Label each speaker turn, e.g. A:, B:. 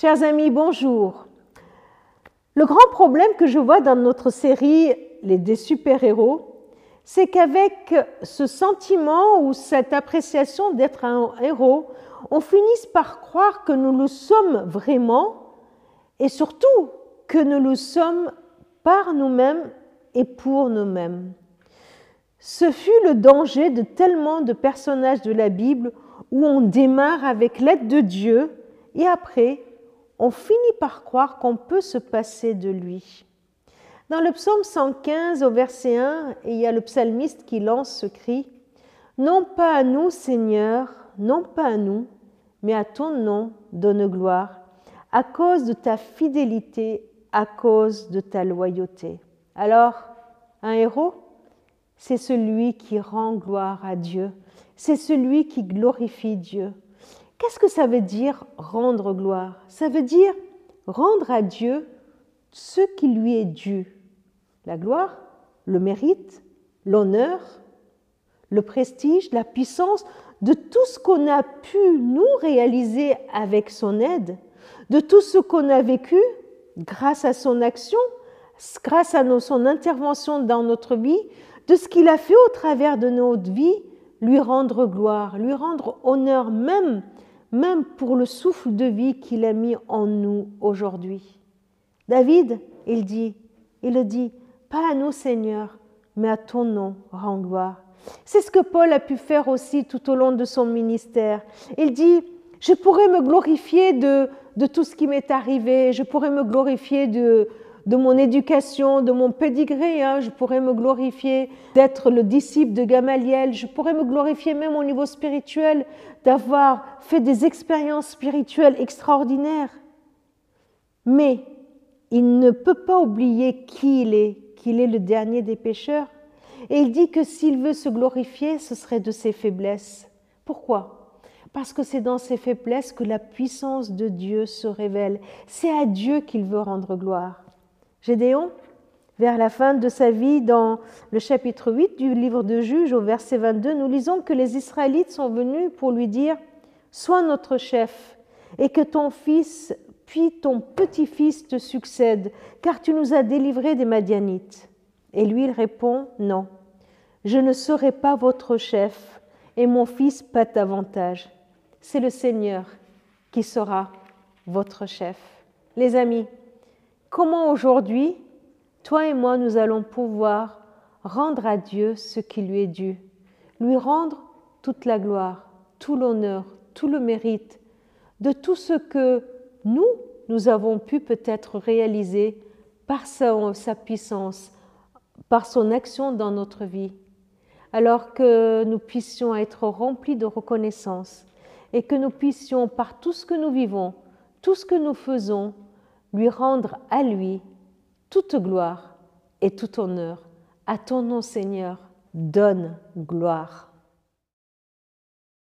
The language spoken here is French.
A: Chers amis, bonjour. Le grand problème que je vois dans notre série Les des super-héros, c'est qu'avec ce sentiment ou cette appréciation d'être un héros, on finisse par croire que nous le sommes vraiment et surtout que nous le sommes par nous-mêmes et pour nous-mêmes. Ce fut le danger de tellement de personnages de la Bible où on démarre avec l'aide de Dieu et après on finit par croire qu'on peut se passer de lui. Dans le psaume 115 au verset 1, il y a le psalmiste qui lance ce cri Non pas à nous, Seigneur, non pas à nous, mais à ton nom donne gloire, à cause de ta fidélité, à cause de ta loyauté. Alors, un héros, c'est celui qui rend gloire à Dieu, c'est celui qui glorifie Dieu. Qu'est-ce que ça veut dire rendre gloire? Ça veut dire rendre à Dieu ce qui lui est dû. La gloire, le mérite, l'honneur, le prestige, la puissance de tout ce qu'on a pu nous réaliser avec son aide, de tout ce qu'on a vécu grâce à son action, grâce à son intervention dans notre vie, de ce qu'il a fait au travers de notre vie, lui rendre gloire, lui rendre honneur même même pour le souffle de vie qu'il a mis en nous aujourd'hui. David, il dit, il dit, pas à nous Seigneur, mais à ton nom rend gloire. C'est ce que Paul a pu faire aussi tout au long de son ministère. Il dit, je pourrais me glorifier de, de tout ce qui m'est arrivé, je pourrais me glorifier de, de mon éducation, de mon pédigré. Hein. Je pourrais me glorifier d'être le disciple de Gamaliel. Je pourrais me glorifier même au niveau spirituel d'avoir fait des expériences spirituelles extraordinaires. Mais il ne peut pas oublier qui il est, qu'il est le dernier des pécheurs. Et il dit que s'il veut se glorifier, ce serait de ses faiblesses. Pourquoi? Parce que c'est dans ses faiblesses que la puissance de Dieu se révèle. C'est à Dieu qu'il veut rendre gloire. Gédéon, vers la fin de sa vie, dans le chapitre 8 du livre de Juges, au verset 22, nous lisons que les Israélites sont venus pour lui dire Sois notre chef, et que ton fils puis ton petit-fils te succède, car tu nous as délivrés des Madianites. Et lui, il répond Non, je ne serai pas votre chef, et mon fils pas davantage. C'est le Seigneur qui sera votre chef. Les amis, Comment aujourd'hui, toi et moi, nous allons pouvoir rendre à Dieu ce qui lui est dû, lui rendre toute la gloire, tout l'honneur, tout le mérite de tout ce que nous, nous avons pu peut-être réaliser par sa, sa, puissance, par son action dans notre vie, alors que nous puissions être remplis de reconnaissance et que nous puissions, par tout ce que nous vivons, tout ce que nous faisons, lui rendre à lui toute gloire et tout honneur. À ton nom, Seigneur, donne gloire.